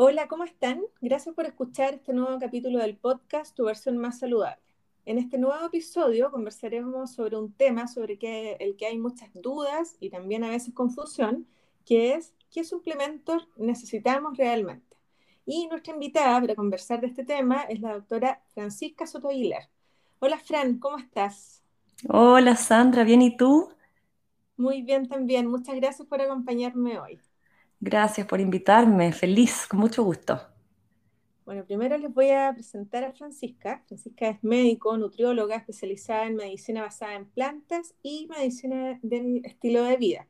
Hola, ¿cómo están? Gracias por escuchar este nuevo capítulo del podcast Tu versión más saludable. En este nuevo episodio conversaremos sobre un tema sobre el que hay muchas dudas y también a veces confusión, que es qué suplementos necesitamos realmente. Y nuestra invitada para conversar de este tema es la doctora Francisca Soto Aguilar. Hola Fran, ¿cómo estás? Hola Sandra, ¿bien y tú? Muy bien también, muchas gracias por acompañarme hoy. Gracias por invitarme, feliz, con mucho gusto. Bueno, primero les voy a presentar a Francisca. Francisca es médico, nutrióloga, especializada en medicina basada en plantas y medicina del estilo de vida.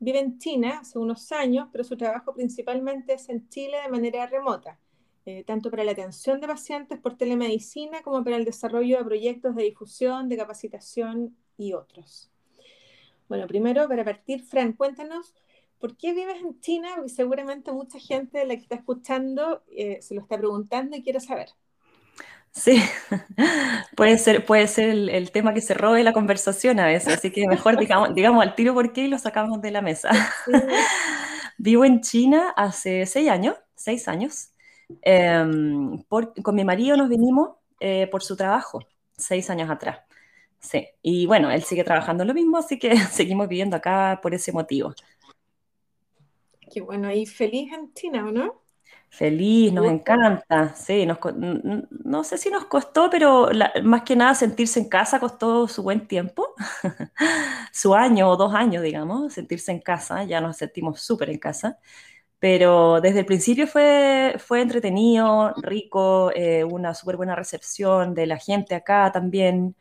Vive en China hace unos años, pero su trabajo principalmente es en Chile de manera remota, eh, tanto para la atención de pacientes por telemedicina como para el desarrollo de proyectos de difusión, de capacitación y otros. Bueno, primero, para partir, Fran, cuéntanos ¿por qué vives en China? Porque seguramente mucha gente de la que está escuchando eh, se lo está preguntando y quiere saber. Sí, puede ser, puede ser el, tema que se robe la conversación a veces, así que mejor digamos, digamos al tiro por qué y lo sacamos de la mesa. Vivo en China hace seis años, seis años. Em, con mi marido nos vinimos eh, por su trabajo, seis años atrás. Sí, y bueno, él sigue trabajando lo mismo, así que seguimos viviendo acá por ese motivo. Qué bueno, y feliz en China, ¿o no? Feliz, nos encanta, sí, no sé si nos costó, pero más que nada sentirse en casa costó su buen tiempo, su año o dos años, digamos, sentirse en casa, ya nos sentimos súper en casa, pero desde el principio fue, fue entretenido, rico, eh, una súper buena recepción de la gente acá también,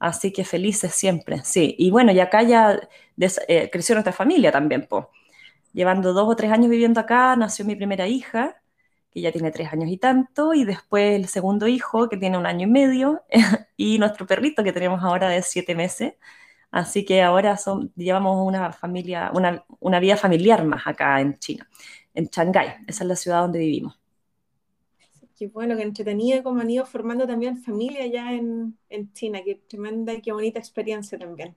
así que felices siempre, sí, y bueno, y acá ya eh, creció nuestra familia también, pues llevando dos o tres años viviendo acá, nació mi primera hija, que ya tiene tres años y tanto, y después el segundo hijo, que tiene un año y medio, y nuestro perrito, que tenemos ahora de siete meses. Así que ahora son, llevamos una familia, una, una vida familiar más acá en China, en Shanghái. Esa es la ciudad donde vivimos. Qué bueno, que entretenido como han ido formando también familia ya en, en China. Qué tremenda y qué bonita experiencia también.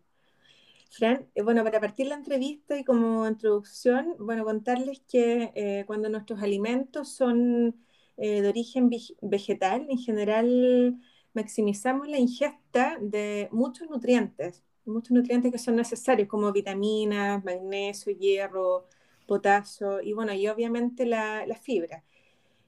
Fran, eh, bueno, para partir la entrevista y como introducción, bueno, contarles que eh, cuando nuestros alimentos son eh, de origen vegetal, en general maximizamos la ingesta de muchos nutrientes, muchos nutrientes que son necesarios, como vitaminas, magnesio, hierro, potasio y bueno, y obviamente la, la fibra.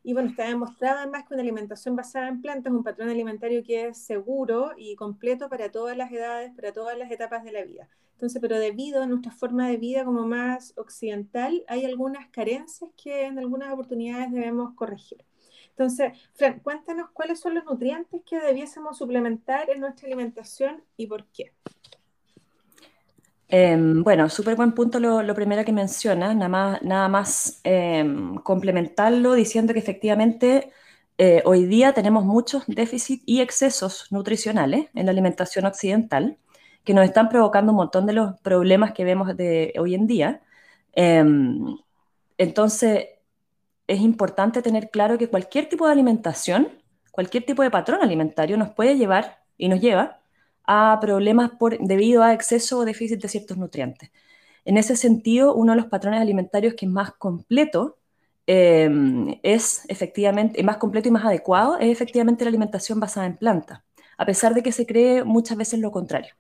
Y bueno, está demostrado además que una alimentación basada en plantas es un patrón alimentario que es seguro y completo para todas las edades, para todas las etapas de la vida. Entonces, pero debido a nuestra forma de vida como más occidental, hay algunas carencias que en algunas oportunidades debemos corregir. Entonces, Fran, cuéntanos cuáles son los nutrientes que debiésemos suplementar en nuestra alimentación y por qué. Em, bueno, súper buen punto lo, primero que menciona, nada más, nada más em, complementarlo diciendo que efectivamente eh, hoy día tenemos muchos déficits y excesos nutricionales en la alimentación occidental que nos están provocando un montón de los problemas que vemos de hoy en día. Em, entonces, es importante tener claro que cualquier tipo de alimentación, cualquier tipo de patrón alimentario nos puede llevar y nos lleva a problemas por, debido a exceso o déficit de ciertos nutrientes. En ese sentido, uno de los patrones alimentarios que es más completo em, es efectivamente, más completo y más adecuado, es efectivamente la alimentación basada en plantas, a pesar de que se cree muchas veces lo contrario.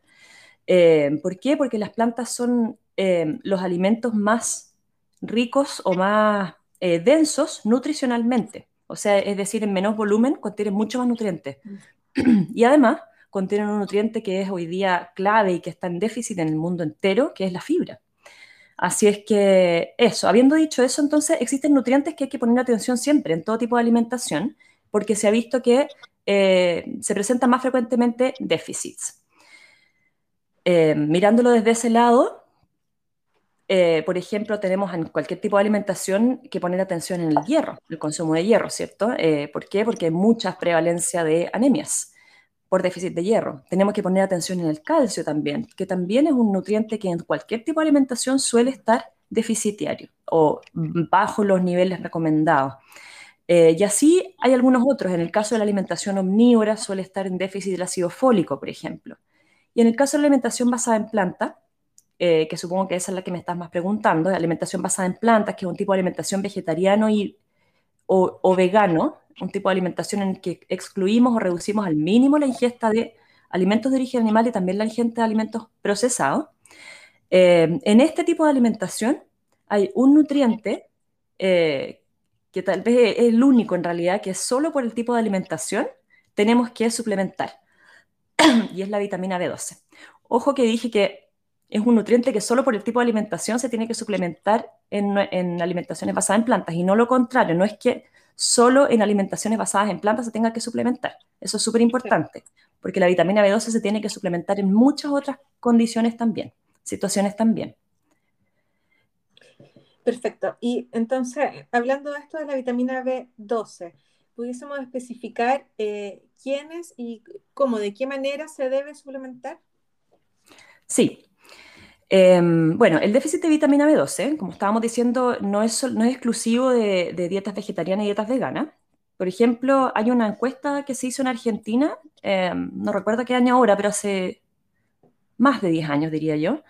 Em, ¿Por qué? Porque las plantas son em, los alimentos más ricos o más eh, densos nutricionalmente. O sea, es decir, en menos volumen contienen mucho más nutrientes. Mm. y además, contienen un nutriente que es hoy día clave y que está en déficit en el mundo entero, que es la fibra. Así es que eso, habiendo dicho eso, entonces existen nutrientes que hay que poner atención siempre en todo tipo de alimentación, porque se ha visto que eh, se presentan más frecuentemente déficits. Eh, mirándolo desde ese lado, eh, por ejemplo, tenemos en cualquier tipo de alimentación que poner atención en el hierro, el consumo de hierro, ¿cierto? ¿Por qué? Porque hay mucha prevalencia de anemias por déficit de hierro. Tenemos que poner atención en el calcio también, que también es un nutriente que en cualquier tipo de alimentación suele estar deficitario o bajo los niveles recomendados. Eh, y así hay algunos otros. En el caso de la alimentación omnívora suele estar en déficit del ácido fólico, por ejemplo. Y en el caso de la alimentación basada en planta, eh, que supongo que esa es la que me estás más preguntando, alimentación basada en plantas, que es un tipo de alimentación vegetariano y, o, vegano, un tipo de alimentación en que excluimos o reducimos al mínimo la ingesta de alimentos de origen animal y también la ingesta de alimentos procesados. Eh, en este tipo de alimentación hay un nutriente eh, que tal vez es el único en realidad que solo por el tipo de alimentación tenemos que suplementar y es la vitamina B12. Ojo que dije que es un nutriente que solo por el tipo de alimentación se tiene que suplementar en, alimentaciones basadas en plantas y no lo contrario, no es que solo en alimentaciones basadas en plantas se tenga que suplementar. Eso es súper importante, porque la vitamina B12 se tiene que suplementar en muchas otras condiciones también, situaciones también. Perfecto. Y entonces, hablando de esto de la vitamina B12, ¿pudiésemos especificar eh, quiénes y cómo, de qué manera se debe suplementar? Sí, Em, bueno, el déficit de vitamina B12, como estábamos diciendo, no es, exclusivo de, dietas vegetarianas y dietas veganas. Por ejemplo, hay una encuesta que se hizo en Argentina, em, no recuerdo qué año ahora, pero hace más de 10 años, diría yo.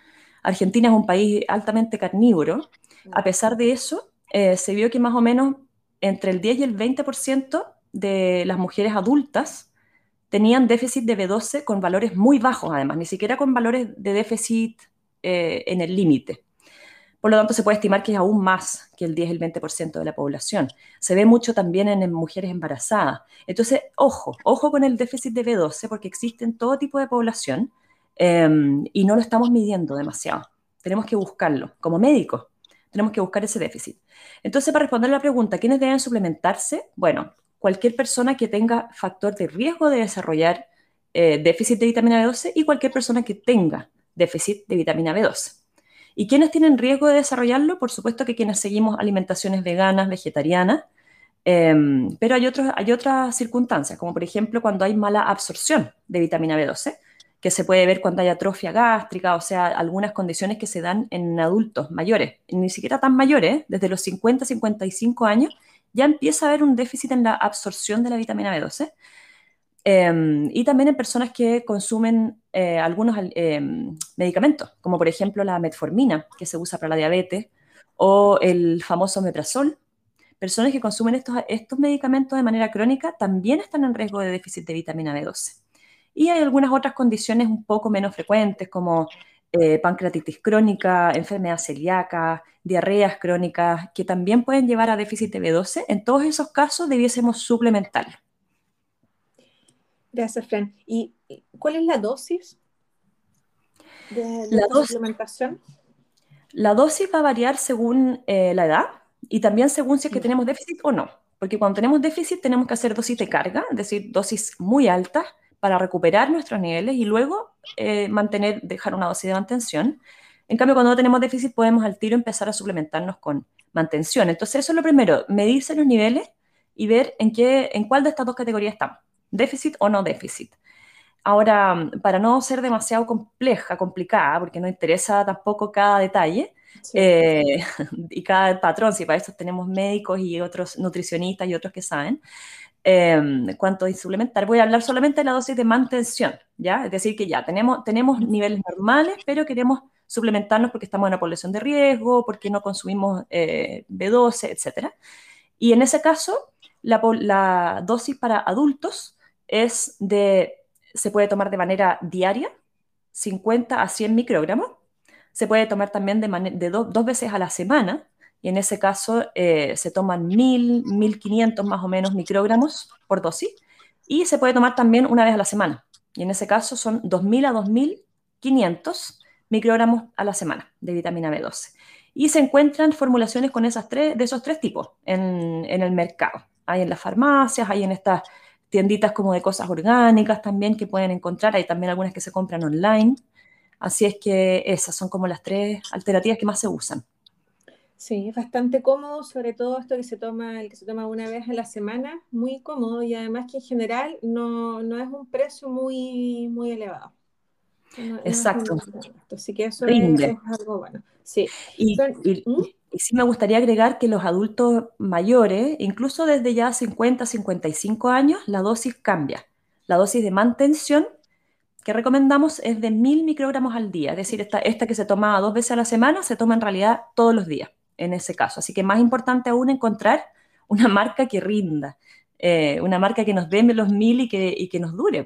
Argentina es un país altamente carnívoro. A pesar de eso, eh, se vio que más o menos entre el 10 y el 20% de las mujeres adultas tenían déficit de B12 con valores muy bajos, además, ni siquiera con valores de déficit eh, en el límite. Por lo tanto, se puede estimar que es aún más que el 10 y el 20% de la población. Se ve mucho también en, mujeres embarazadas. Entonces, ojo, ojo con el déficit de B12 porque existe en todo tipo de población em, y no lo estamos midiendo demasiado. Tenemos que buscarlo. Como médicos, tenemos que buscar ese déficit. Entonces, para responder la pregunta, ¿quiénes deben suplementarse? Bueno, cualquier persona que tenga factor de riesgo de desarrollar eh, déficit de vitamina B12 y cualquier persona que tenga déficit de vitamina B12. ¿Y quiénes tienen riesgo de desarrollarlo? Por supuesto que quienes seguimos alimentaciones veganas, vegetarianas, em, pero hay, otros, hay otras circunstancias, como por ejemplo cuando hay mala absorción de vitamina B12, que se puede ver cuando hay atrofia gástrica, o sea, algunas condiciones que se dan en adultos mayores, ni siquiera tan mayores, desde los 50, 55 años, ya empieza a haber un déficit en la absorción de la vitamina B12. Em, y también en personas que consumen eh, algunos em, medicamentos, como por ejemplo la metformina, que se usa para la diabetes, o el famoso meprazol. Personas que consumen estos, estos medicamentos de manera crónica también están en riesgo de déficit de vitamina B12. Y hay algunas otras condiciones un poco menos frecuentes, como eh, pancreatitis crónica, enfermedad celíaca, diarreas crónicas, que también pueden llevar a déficit de B12. En todos esos casos debiésemos suplementarlo. Gracias, Fran. ¿Y cuál es la dosis de, la, suplementación? La dosis va a variar según eh, la edad y también según si es que tenemos déficit o no. Porque cuando tenemos déficit tenemos que hacer dosis de carga, es decir, dosis muy altas para recuperar nuestros niveles y luego eh, mantener, dejar una dosis de mantención. En cambio, cuando no tenemos déficit podemos al tiro empezar a suplementarnos con mantención. Entonces, eso es lo primero, medirse los niveles y ver en, qué, en cuál de estas dos categorías estamos déficit o no déficit. Ahora, para no ser demasiado compleja, complicada, porque no interesa tampoco cada detalle eh, y cada patrón, si para eso tenemos médicos y otros nutricionistas y otros que saben, eh, cuánto de suplementar, voy a hablar solamente de la dosis de mantención, ¿ya? Es decir, que ya tenemos, tenemos niveles normales, pero queremos suplementarnos porque estamos en una población de riesgo, porque no consumimos eh, B12, etc. Y en ese caso, la, la dosis para adultos es de, se puede tomar de manera diaria, 50 a 100 microgramos. Se puede tomar también de, dos veces a la semana, y en ese caso eh, se toman 1000, 1500 más o menos microgramos por dosis, y se puede tomar también una vez a la semana, y en ese caso son 2000 a 2500 microgramos a la semana de vitamina B12. Y se encuentran formulaciones con esas tres, de esos tres tipos en, en el mercado. Hay en las farmacias, hay en estas tienditas como de cosas orgánicas también que pueden encontrar, hay también algunas que se compran online. Así es que esas son como las tres alternativas que más se usan. Sí, es bastante cómodo, sobre todo esto que se toma, el que se toma una vez a la semana, muy cómodo y además que en general no, no es un precio muy, muy elevado. Exacto. Así que eso es, algo bueno. Sí. Y, ¿Mm? y, sí me gustaría agregar que los adultos mayores, incluso desde ya 50, 55 años, la dosis cambia. La dosis de mantención que recomendamos es de 1000 microgramos al día, es decir, esta, esta que se toma dos veces a la semana se toma en realidad todos los días en ese caso. Así que más importante aún encontrar una marca que rinda, eh, una marca que nos dé los mil y que, y que nos dure.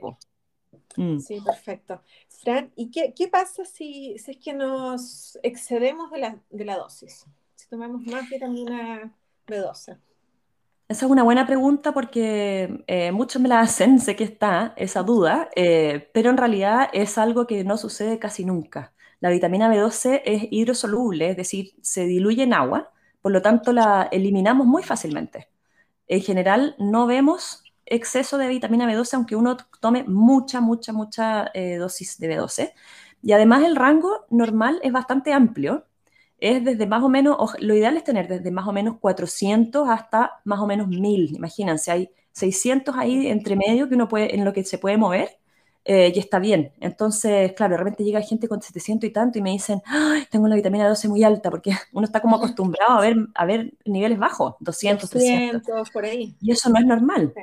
Mm. Sí, perfecto. Fran, ¿y qué, pasa si, si, es que nos excedemos de la, de la dosis? Si tomamos más vitamina B12. Esa es una buena pregunta porque eh, muchos me la hacen, sé que está esa duda, eh, pero en realidad es algo que no sucede casi nunca. La vitamina B12 es hidrosoluble, es decir, se diluye en agua, por lo tanto la eliminamos muy fácilmente. En general no vemos exceso de vitamina B12 aunque uno tome mucha, mucha, mucha eh, dosis de B12. Y además el rango normal es bastante amplio. Es desde más o menos, lo ideal es tener desde más o menos 400 hasta más o menos 1000. Imagínense, hay 600 ahí entre medio que uno puede, en lo que se puede mover eh, y está bien. Entonces, claro, de repente llega gente con 700 y tanto y me dicen, tengo una vitamina 12 muy alta, porque uno está como acostumbrado a ver, a ver niveles bajos, 200, 300. por ahí. Y eso no es normal.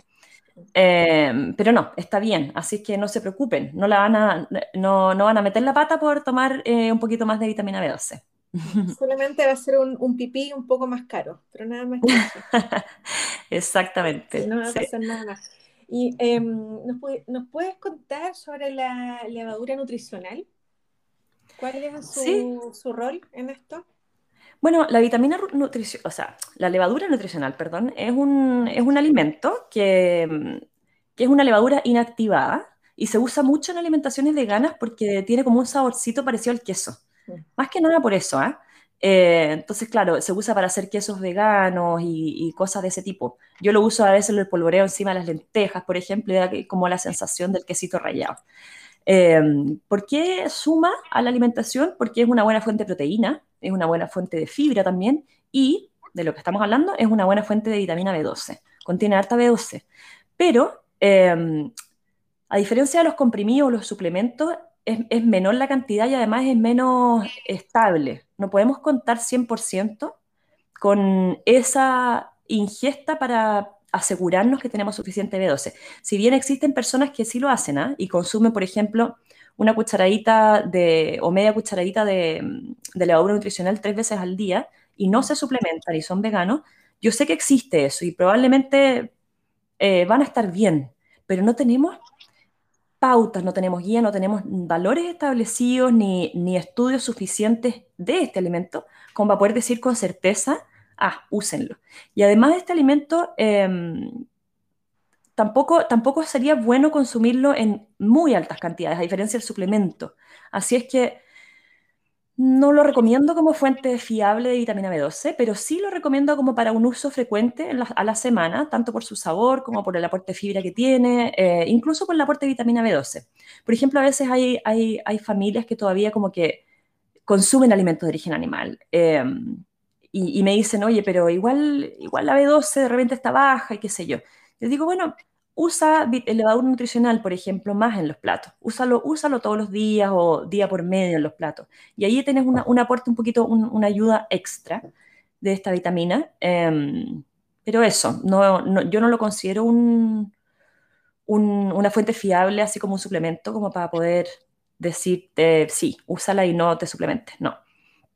Eh, pero no, está bien, así que no se preocupen, no, la van, a, no, no van a meter la pata por tomar eh, un poquito más de vitamina B12. Solamente va a ser un, un, pipí un poco más caro, pero nada más que eso. Exactamente. no va a pasar nada más. ¿Y em, ¿nos, puedes contar sobre la levadura nutricional? ¿Cuál es su, rol en esto? Bueno, la vitamina nutricional, o sea, la levadura nutricional, perdón, es un, es un alimento que, que, es una levadura inactivada y se usa mucho en alimentaciones veganas porque tiene como un saborcito parecido al queso. Más que nada por eso, ¿ah? Eh, entonces, claro, se usa para hacer quesos veganos y, cosas de ese tipo. Yo lo uso a veces, lo polvoreo encima de las lentejas, por ejemplo, y da como la sensación del quesito rallado. Eh, ¿Por qué suma a la alimentación? Porque es una buena fuente de proteína, es una buena fuente de fibra también, y de lo que estamos hablando, es una buena fuente de vitamina B12. Contiene harta B12. Pero, eh, a diferencia de los comprimidos los suplementos, es, menor la cantidad y además es menos estable. No podemos contar 100% con esa ingesta para asegurarnos que tenemos suficiente B12. Si bien existen personas que sí lo hacen ¿ah? y consumen, por ejemplo, una cucharadita de, o media cucharadita de, de levadura nutricional tres veces al día y no se suplementan y son veganos, yo sé que existe eso y probablemente eh, van a estar bien, pero no tenemos pautas, no tenemos guía, no tenemos valores establecidos ni, ni estudios suficientes de este alimento como para poder decir con certeza, ah, úsenlo. Y además este alimento em, tampoco, tampoco sería bueno consumirlo en muy altas cantidades, a diferencia del suplemento. Así es que no lo recomiendo como fuente fiable de vitamina B12, pero sí lo recomiendo como para un uso frecuente a la semana, tanto por su sabor como por el aporte de fibra que tiene, eh, incluso por el aporte de vitamina B12. Por ejemplo, a veces hay, hay, hay familias que todavía como que consumen alimentos de origen animal em, y, y, me dicen, oye, pero igual, igual la B12 de repente está baja y qué sé yo. Les digo, bueno, usa el levadura nutricional, por ejemplo, más en los platos. Úsalo, úsalo todos los días o día por medio en los platos. Y ahí tienes un aporte un poquito, una ayuda extra de esta vitamina. Em, pero eso, no, yo no lo considero un, una fuente fiable, así como un suplemento, como para poder decirte, sí, úsala y no te suplementes. No.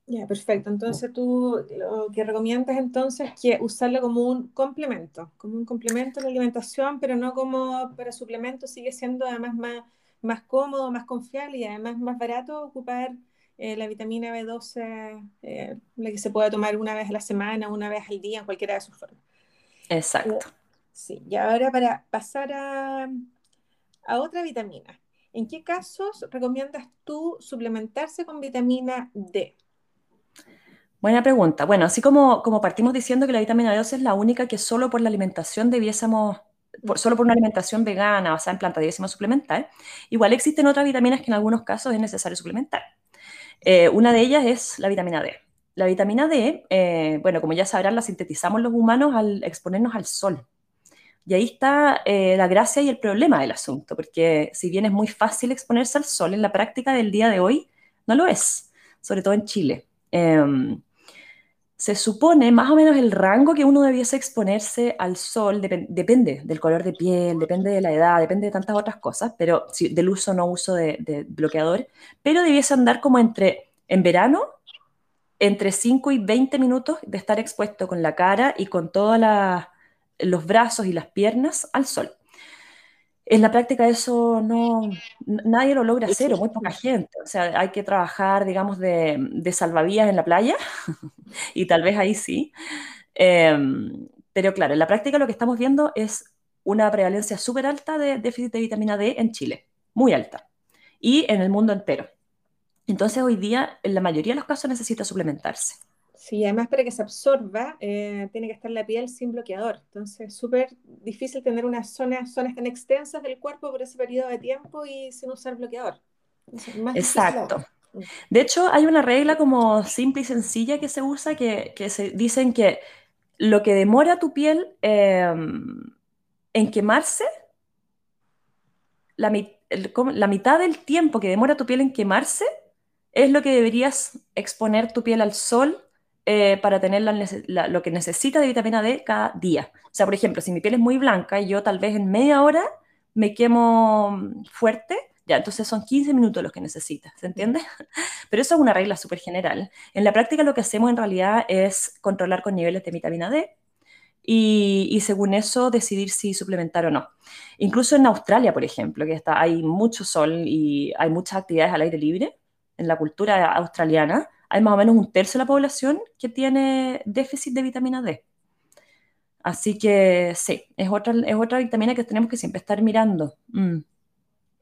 Ya, perfecto. Entonces tú lo que recomiendas entonces es que usarlo como un complemento, como un complemento de la alimentación, pero no como para suplemento, sigue siendo además más, más cómodo, más confiable y además más barato ocupar eh, la vitamina B12, eh, la que se puede tomar una vez a la semana, una vez al día, en cualquiera de sus formas. Exacto. Eh, sí, y ahora para pasar a, a otra vitamina. ¿En qué casos recomiendas tú suplementarse con vitamina D? Buena pregunta. Bueno, así como, como partimos diciendo que la vitamina B12 es la única que solo por la alimentación debiésemos solo por una alimentación vegana basada en planta diésima suplemental, igual existen otras vitaminas que en algunos casos es necesario suplementar. Eh, una de ellas es la vitamina D. La vitamina D, eh, bueno, como ya sabrán, la sintetizamos los humanos al exponernos al sol. Y ahí está eh, la gracia y el problema del asunto, porque si bien es muy fácil exponerse al sol, en la práctica del día de hoy no lo es, sobre todo en Chile. Em, se supone más o menos el rango que uno debiese exponerse al sol, depende del color de piel, depende de la edad, depende de tantas otras cosas, pero del uso o no uso de, de, bloqueador, pero debiese andar como entre, en verano, entre 5 y 20 minutos de estar expuesto con la cara y con todos los brazos y las piernas al sol. En la práctica eso no, nadie lo logra hacer, o muy poca gente. O sea, hay que trabajar, digamos, de, de salvavidas en la playa, y tal vez ahí sí. Em, pero claro, en la práctica lo que estamos viendo es una prevalencia súper alta de déficit de vitamina D en Chile, muy alta, y en el mundo entero. Entonces hoy día, en la mayoría de los casos, necesita suplementarse. Sí, además para que se absorba, eh, tiene que estar la piel sin bloqueador. Entonces, es súper difícil tener unas zonas, zonas tan extensas del cuerpo por ese periodo de tiempo y sin usar bloqueador. Exacto. De hecho, hay una regla como simple y sencilla que se usa que, que se dicen que lo que demora tu piel em, en quemarse, la, la mitad del tiempo que demora tu piel en quemarse es lo que deberías exponer tu piel al sol eh, para tener lo que necesita de vitamina D cada día. O sea, por ejemplo, si mi piel es muy blanca y yo tal vez en media hora me quemo fuerte, ya, entonces son 15 minutos los que necesita, ¿se entiende? Pero eso es una regla súper general. En la práctica lo que hacemos en realidad es controlar con niveles de vitamina D y, y, según eso decidir si suplementar o no. Incluso en Australia, por ejemplo, que está, hay mucho sol y hay muchas actividades al aire libre en la cultura australiana, hay más o menos un tercio de la población que tiene déficit de vitamina D. Así que sí, es otra, es otra vitamina que tenemos que siempre estar mirando. Mm.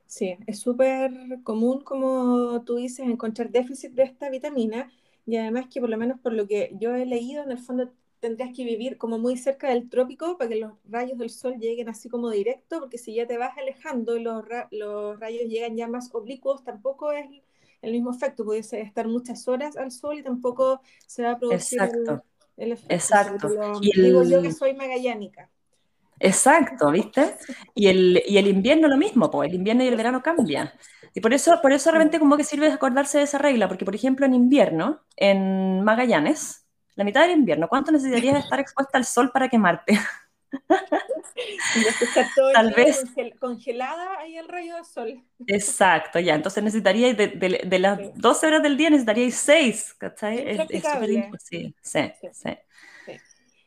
Sí, es súper común, como tú dices, encontrar déficit de esta vitamina y además que por lo menos por lo que yo he leído, en el fondo tendrías que vivir como muy cerca del trópico para que los rayos del sol lleguen así como directo, porque si ya te vas alejando y los, los rayos llegan ya más oblicuos, tampoco es el mismo efecto, puede estar muchas horas al sol y tampoco se va a producir El, efecto. Exacto. Digo yo que soy magallánica. Exacto, ¿viste? Y el, y el invierno lo mismo, pues el invierno y el verano cambian. Y por eso, por eso realmente como que sirve acordarse de esa regla, porque por ejemplo en invierno, en Magallanes, la mitad del invierno, ¿cuánto necesitarías estar expuesta al sol para quemarte? Tal vez congelada ahí el rayo del sol. Exacto, ya. Entonces necesitaría de, de, las 12 horas del día necesitaríais 6, ¿cachai? Es súper imposible. Sí, sí,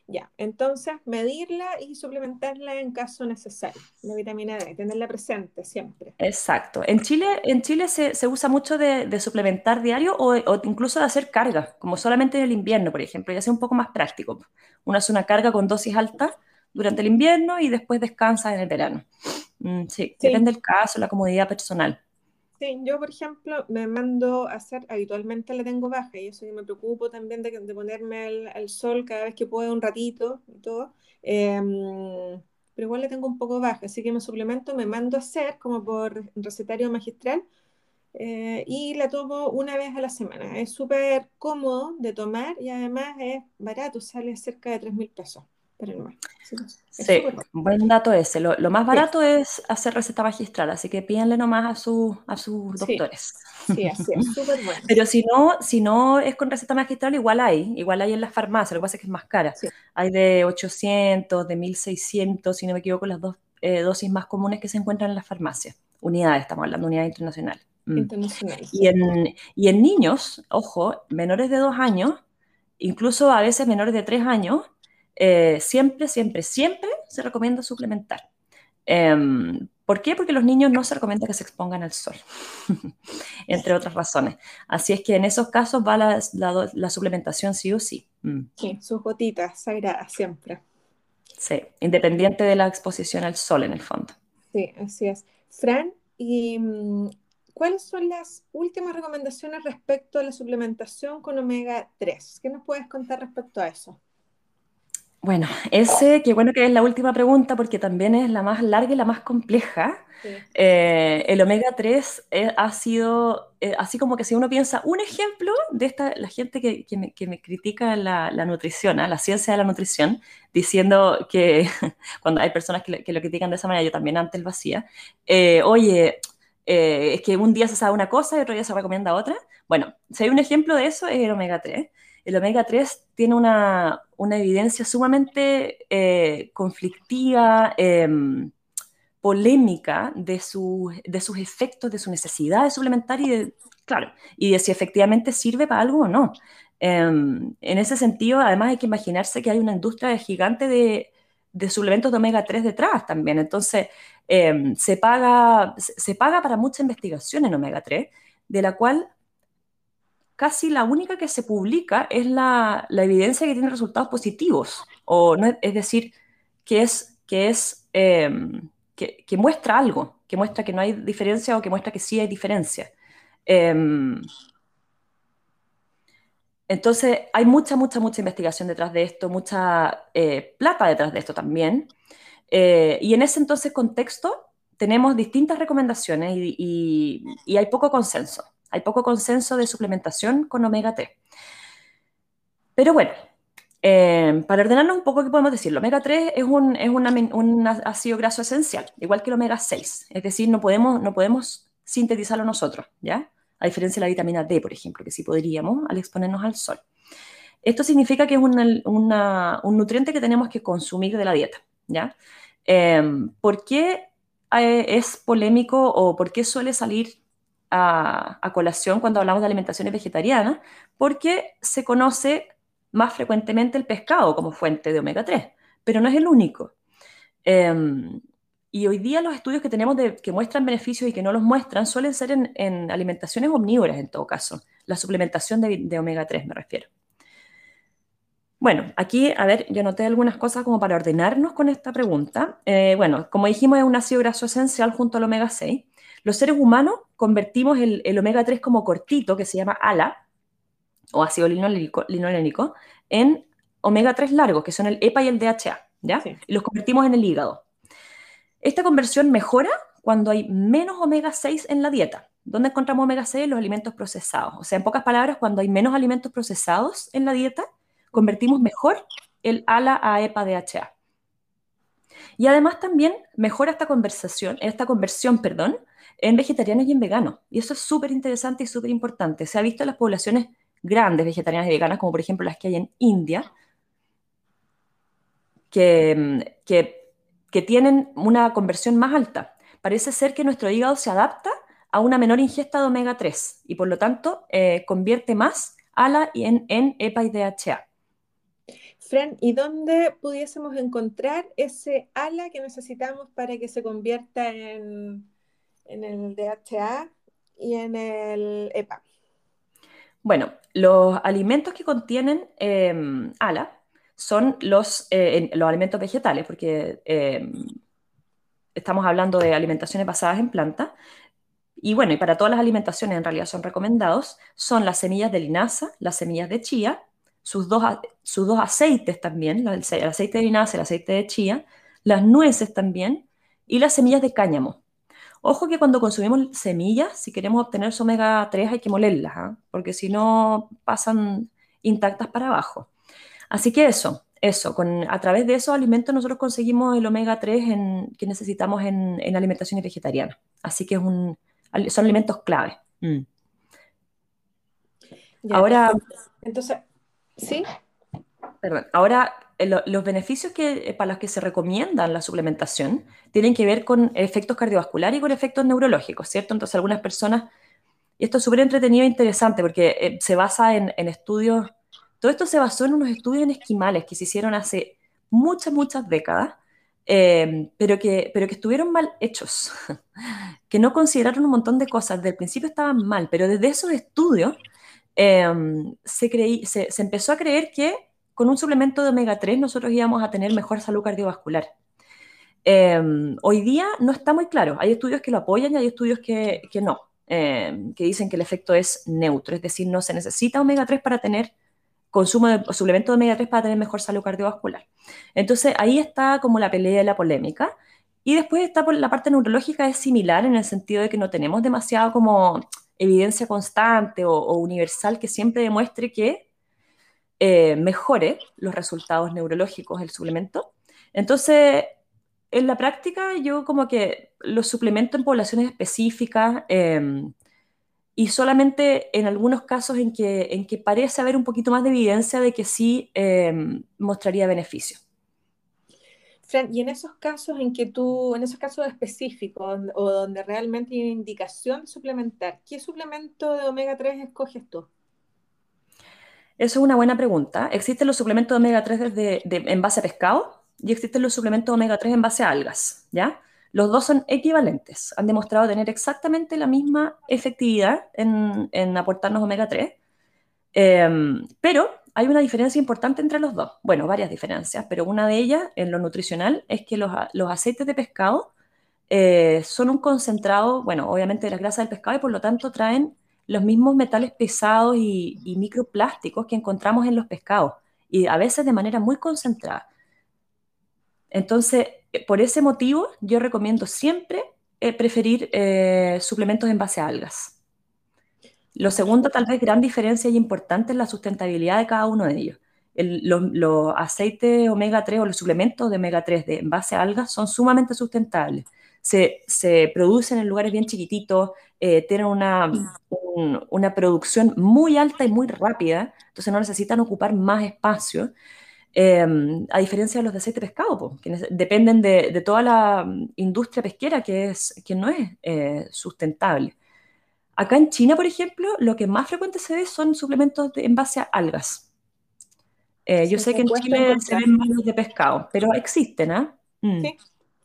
Ya, entonces medirla y suplementarla en caso necesario. La vitamina D, tenerla presente siempre. Exacto. En Chile, en Chile se, se usa mucho de, de suplementar diario o, o, incluso de hacer carga, como solamente en el invierno, por ejemplo, ya sea un poco más práctico. Uno hace una carga con dosis alta durante el invierno y después descansa en el verano. Mm, sí, depende del caso, la comodidad personal. Sí, yo por ejemplo me mando a hacer, habitualmente le tengo baja y eso yo me preocupo también de, de ponerme al, sol cada vez que puedo un ratito y todo, em, pero igual le tengo un poco baja, así que me suplemento, me mando a hacer como por recetario magistral eh, y la tomo una vez a la semana. Es súper cómodo de tomar y además es barato, sale cerca de 3 mil pesos. Sí, buen dato ese. Lo, más barato es hacer receta magistral, así que pídanle nomás a, su, a sus doctores. Sí, así es, súper bueno. Pero si no, si no es con receta magistral, igual hay, igual hay en las farmacias, lo que pasa es que es más cara. Hay de 800, de 1600, si no me equivoco, las dos eh, dosis más comunes que se encuentran en las farmacias. Unidades, estamos hablando de unidad internacional. Mm. Internacional. Y en, y en niños, ojo, menores de dos años, incluso a veces menores de tres años, eh, siempre, siempre, siempre se recomienda suplementar. Em, ¿Por qué? Porque los niños no se recomienda que se expongan al sol, entre otras razones. Así es que en esos casos va la, la, suplementación sí o sí. Mm. Sí, sus gotitas sagradas siempre. Sí, independiente de la exposición al sol en el fondo. Sí, así es. Fran, ¿y mm, cuáles son las últimas recomendaciones respecto a la suplementación con omega 3? ¿Qué nos puedes contar respecto a eso? Bueno, ese, qué bueno que es la última pregunta porque también es la más larga y la más compleja. Eh, el omega 3 eh, ha sido, eh, así como que si uno piensa, un ejemplo de esta, la gente que, que, me, critica la, nutrición, ¿ah? la ciencia de la nutrición, diciendo que cuando hay personas que, que, lo critican de esa manera, yo también antes lo hacía, oye, es que un día se sabe una cosa y otro día se recomienda otra. Bueno, si hay un ejemplo de eso es el omega 3 el omega 3 tiene una, evidencia sumamente eh, conflictiva, em, polémica de, de sus efectos, de su necesidad de suplementar y de, claro, y de si efectivamente sirve para algo o no. Em, en ese sentido, además hay que imaginarse que hay una industria gigante de, suplementos de omega 3 detrás también. Entonces, em, se, paga, se paga para mucha investigación en omega 3, de la cual casi la única que se publica es la, evidencia que tiene resultados positivos, o no, es decir, que es, que, es em, que, muestra algo, que muestra que no hay diferencia o que muestra que sí hay diferencia. Em, entonces, hay mucha, mucha, mucha investigación detrás de esto, mucha eh, plata detrás de esto también. Eh, y en ese entonces contexto tenemos distintas recomendaciones y hay poco consenso. Hay poco consenso de suplementación con omega 3. Pero bueno, eh, para ordenarnos un poco, ¿qué podemos decir? El omega 3 es, un, es un ácido graso esencial, igual que el omega 6. Es decir, no podemos, no podemos sintetizarlo nosotros, ¿ya? A diferencia de la vitamina D, por ejemplo, que sí podríamos al exponernos al sol. Esto significa que es un nutriente que tenemos que consumir de la dieta, ¿ya? Eh, ¿Por qué eh, es polémico o por qué suele salir a, colación cuando hablamos de alimentaciones vegetarianas, porque se conoce más frecuentemente el pescado como fuente de omega 3, pero no es el único. Em, y hoy día los estudios que tenemos que muestran beneficios y que no los muestran suelen ser en, alimentaciones omnívoras en todo caso, la suplementación de, omega 3 me refiero. Bueno, aquí, a ver, yo noté algunas cosas como para ordenarnos con esta pregunta. Eh, bueno, como dijimos, es un ácido graso esencial junto al omega 6. Los seres humanos convertimos el, omega 3 como cortito, que se llama ALA, o ácido linolénico, en omega 3 largos, que son el EPA y el DHA, ¿ya? Y los convertimos en el hígado. Esta conversión mejora cuando hay menos omega 6 en la dieta. ¿Dónde encontramos omega 6? En los alimentos procesados. O sea, en pocas palabras, cuando hay menos alimentos procesados en la dieta, convertimos mejor el ALA a EPA DHA. Y además también mejora esta conversación, esta conversión, perdón, en vegetarianos y en veganos. Y eso es súper interesante y súper importante. Se ha visto en las poblaciones grandes vegetarianas y veganas, como por ejemplo las que hay en India, que, que, tienen una conversión más alta. Parece ser que nuestro hígado se adapta a una menor ingesta de omega 3 y por lo tanto eh, convierte más ALA en, en EPA y DHA. Fran, ¿y dónde pudiésemos encontrar ese ALA que necesitamos para que se convierta en, en el DHA y en el EPA. Bueno, los alimentos que contienen em, ALA son los, eh, los alimentos vegetales, porque em, estamos hablando de alimentaciones basadas en planta. Y bueno, y para todas las alimentaciones en realidad son recomendados, son las semillas de linaza, las semillas de chía, sus dos, sus dos aceites también, el aceite de linaza, el aceite de chía, las nueces también, y las semillas de cáñamo. Ojo que cuando consumimos semillas, si queremos obtener su omega 3 hay que molerlas, ¿ah? porque si no pasan intactas para abajo. Así que eso, eso, con, a través de esos alimentos nosotros conseguimos el omega 3 que necesitamos en, en alimentaciones vegetarianas. Así que es un, son alimentos clave. Mm. Ahora, entonces, ¿sí? Perdón, ahora eh, los beneficios que, eh, para los que se recomiendan la suplementación tienen que ver con efectos cardiovasculares y con efectos neurológicos, ¿cierto? Entonces algunas personas, y esto es súper entretenido e interesante porque eh, se basa en, estudios, todo esto se basó en unos estudios en esquimales que se hicieron hace muchas, muchas décadas, pero, que, pero que estuvieron mal hechos, que no consideraron un montón de cosas, desde el principio estaban mal, pero desde esos estudios se, creí, se empezó a creer que con un suplemento de omega 3 nosotros íbamos a tener mejor salud cardiovascular. Em, hoy día no está muy claro. Hay estudios que lo apoyan y hay estudios que, no, em, que dicen que el efecto es neutro, es decir, no se necesita omega 3 para tener consumo de suplementos de omega 3 para tener mejor salud cardiovascular. Entonces ahí está como la pelea y la polémica. Y después está por la parte neurológica es similar en el sentido de que no tenemos demasiado como evidencia constante o, universal que siempre demuestre que eh, mejore los resultados neurológicos el suplemento. Entonces, en la práctica yo como que los suplemento en poblaciones específicas em, y solamente en algunos casos en que, en que parece haber un poquito más de evidencia de que sí em, mostraría beneficio. Fran, y en esos casos en que tú, en esos casos específicos o donde realmente hay indicación de suplementar, ¿qué suplemento de omega 3 escoges tú? Eso es una buena pregunta. Existen los suplementos de omega 3 desde, en base a pescado y existen los suplementos omega 3 en base a algas, ¿ya? Los dos son equivalentes, han demostrado tener exactamente la misma efectividad en, aportarnos omega 3, em, pero hay una diferencia importante entre los dos. Bueno, varias diferencias, pero una de ellas en lo nutricional es que los, aceites de pescado eh, son un concentrado, bueno, obviamente de la grasa del pescado y por lo tanto traen los mismos metales pesados y, microplásticos que encontramos en los pescados y a veces de manera muy concentrada. Entonces, eh, por ese motivo, yo recomiendo siempre eh, preferir eh, suplementos en base a algas. Lo segundo, tal vez gran diferencia y importante es la sustentabilidad de cada uno de ellos. los, aceites omega 3 o los suplementos de omega 3 de, en base a algas son sumamente sustentables. Se, producen en lugares bien chiquititos, tienen una, una producción muy alta y muy rápida, entonces no necesitan ocupar más espacio. Em, a diferencia de los de aceite de pescado, que dependen de, toda la mm, industria pesquera que, es, que no es eh, sustentable. Acá en China, por ejemplo, lo que más frecuente se ve son suplementos en base a algas. Eh, yo sé que en Chile se ven más de pescado, pero existen, ¿ah? Sí.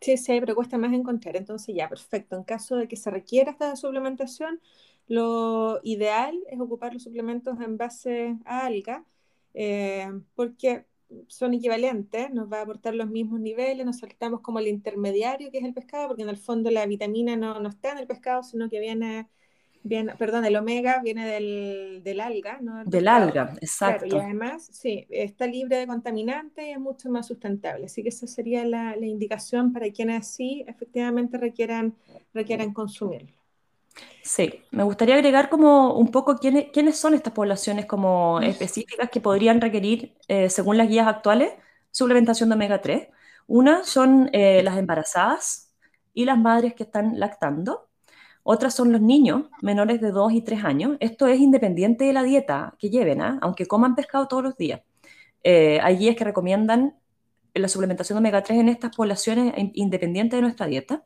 Sí, sí, pero cuesta más encontrar. Entonces, ya, perfecto. En caso de que se requiera esta suplementación, lo ideal es ocupar los suplementos en base a alga, eh, porque son equivalentes, nos va a aportar los mismos niveles, nos saltamos como el intermediario que es el pescado, porque en el fondo la vitamina no, no está en el pescado, sino que viene, viene perdón, el omega viene del, del alga, ¿no? Del, alga, exacto. y además, sí, está libre de contaminantes y es mucho más sustentable. Así que esa sería la, la indicación para quienes sí efectivamente requieran, requieran consumirlo. Sí, me gustaría agregar como un poco quiénes, quiénes son estas poblaciones como específicas que podrían requerir, eh, según las guías actuales, suplementación de omega 3. Una son eh, las embarazadas y las madres que están lactando. Otras son los niños menores de 2 y 3 años. Esto es independiente de la dieta que lleven, ¿ah? aunque coman pescado todos los días. Eh, hay guías que recomiendan la suplementación de omega 3 en estas poblaciones independiente de nuestra dieta.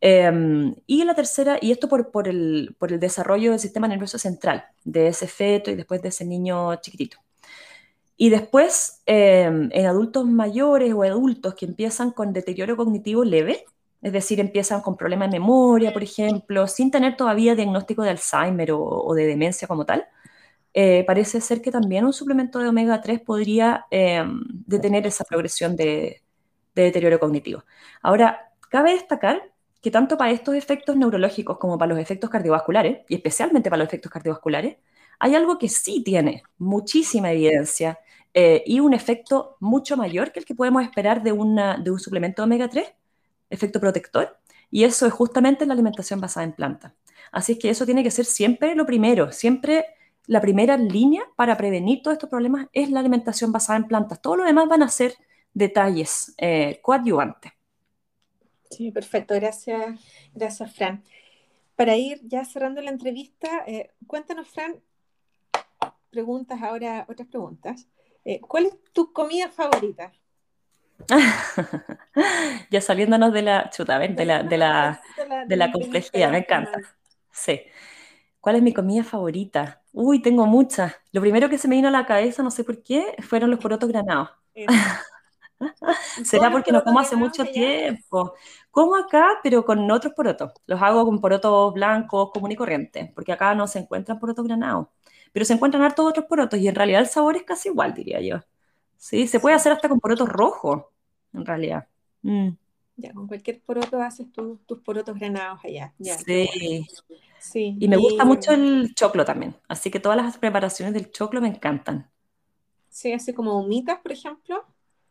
Em, y la tercera, y esto por, por, el, por, el, desarrollo del sistema nervioso central, de ese feto y después de ese niño chiquitito. Y después, em, en adultos mayores o adultos que empiezan con deterioro cognitivo leve, es decir, empiezan con problemas de memoria, por ejemplo, sin tener todavía diagnóstico de Alzheimer o, de demencia como tal, eh, parece ser que también un suplemento de omega 3 podría em, detener esa progresión de, de deterioro cognitivo. Ahora, cabe destacar que tanto para estos efectos neurológicos como para los efectos cardiovasculares, y especialmente para los efectos cardiovasculares, hay algo que sí tiene muchísima evidencia eh, y un efecto mucho mayor que el que podemos esperar de, de un suplemento omega 3, efecto protector, y eso es justamente la alimentación basada en plantas. Así es que eso tiene que ser siempre lo primero, siempre la primera línea para prevenir todos estos problemas es la alimentación basada en plantas. Todo lo demás van a ser detalles eh, coadyuvantes. Sí, perfecto. Gracias, gracias, Fran. Para ir ya cerrando la entrevista, eh, cuéntanos, Fran, preguntas ahora, otras preguntas. Eh, ¿Cuál es tu comida favorita? ya saliéndonos de la chuta, de la, de la, de la complejidad, me encanta. Sí. ¿Cuál es mi comida favorita? Uy, tengo muchas. Lo primero que se me vino a la cabeza, no sé por qué, fueron los porotos granados. Será porque no como hace mucho tiempo. Como acá, pero con otros porotos. Los hago con porotos blancos, común y corriente, porque acá no se encuentran porotos granados. Pero se encuentran hartos otros porotos y en realidad el sabor es casi igual, diría yo. Sí, se puede hacer hasta con porotos rojos, en realidad. Mm. Ya, con cualquier poroto haces tus porotos granados allá. sí. sí. Y me gusta mucho el choclo también. Así que todas las preparaciones del choclo me encantan. Sí, así como humitas, por ejemplo.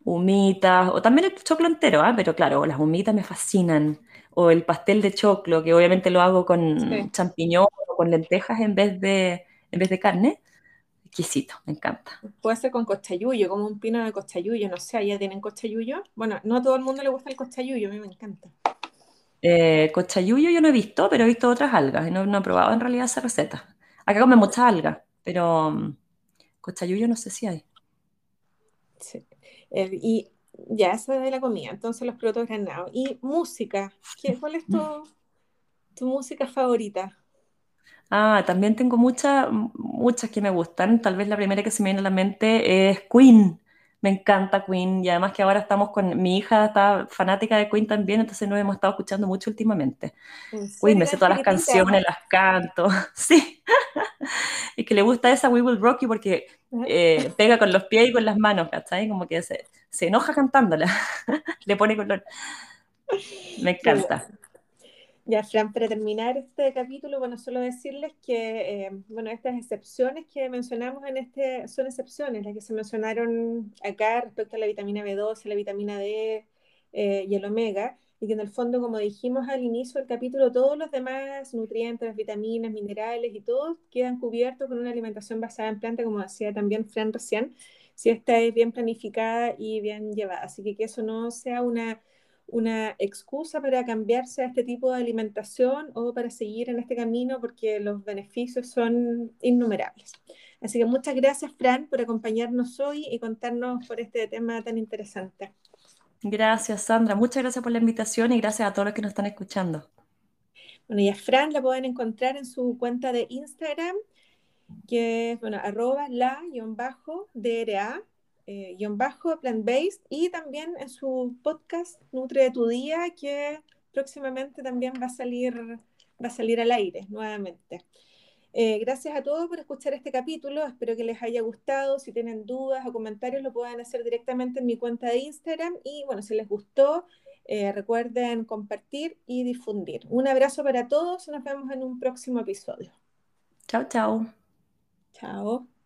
Humitas, o también el choclo entero, ¿ah? pero claro, las humitas me fascinan. O el pastel de choclo, que obviamente lo hago con Sí. champiñón o con lentejas en vez de, en vez de carne. Exquisito, me encanta. Puede ser con cochayuyo, como un pino de cochayuyo, no sé, ¿allá tienen cochayuyo? Bueno, no a todo el mundo le gusta el cochayuyo, a mí me encanta. Eh, cochayuyo yo no he visto, pero he visto otras algas y no, no he probado en realidad esa receta. Acá comen muchas algas, pero mm, cochayuyo no sé si hay. Sí. Eh, y ya, eso de la comida, entonces los productos granados. Y música, ¿qué, cuál es tu, tu música favorita? Ah, también tengo muchas, muchas que me gustan. Tal vez la primera que se me viene a la mente es Queen. Me encanta Queen y además que ahora estamos con mi hija, está fanática de Queen también, entonces nos hemos estado escuchando mucho últimamente. ¿En Queen, me sé todas las canciones, las canto. Sí, es que le gusta esa We Will Rock You porque eh, pega con los pies y con las manos, ¿cachai? Como que se, se enoja cantándola, le pone color. Me encanta. Ya, Fran, para terminar este capítulo, bueno, solo decirles que, eh, bueno, estas excepciones que mencionamos en este son excepciones, las que se mencionaron acá respecto a la vitamina B12, la vitamina D eh, y el omega, y que en el fondo, como dijimos al inicio del capítulo, todos los demás nutrientes, vitaminas, minerales y todo quedan cubiertos con una alimentación basada en planta, como decía también Fran recién, si esta es bien planificada y bien llevada. Así que que eso no sea una una excusa para cambiarse a este tipo de alimentación o para seguir en este camino porque los beneficios son innumerables. Así que muchas gracias, Fran, por acompañarnos hoy y contarnos por este tema tan interesante. Gracias, Sandra. Muchas gracias por la invitación y gracias a todos los que nos están escuchando. Bueno, y a Fran la pueden encontrar en su cuenta de Instagram, que es, bueno, arroba la guion bajo DRA eh, guion bajo plant-based y también en su podcast Nutre de tu Día, que próximamente también va a salir, va a salir al aire nuevamente. Eh, gracias a todos por escuchar este capítulo. Espero que les haya gustado. Si tienen dudas o comentarios, lo pueden hacer directamente en mi cuenta de Instagram. Y bueno, si les gustó, eh, recuerden compartir y difundir. Un abrazo para todos. Nos vemos en un próximo episodio. Chao, chao. Chao.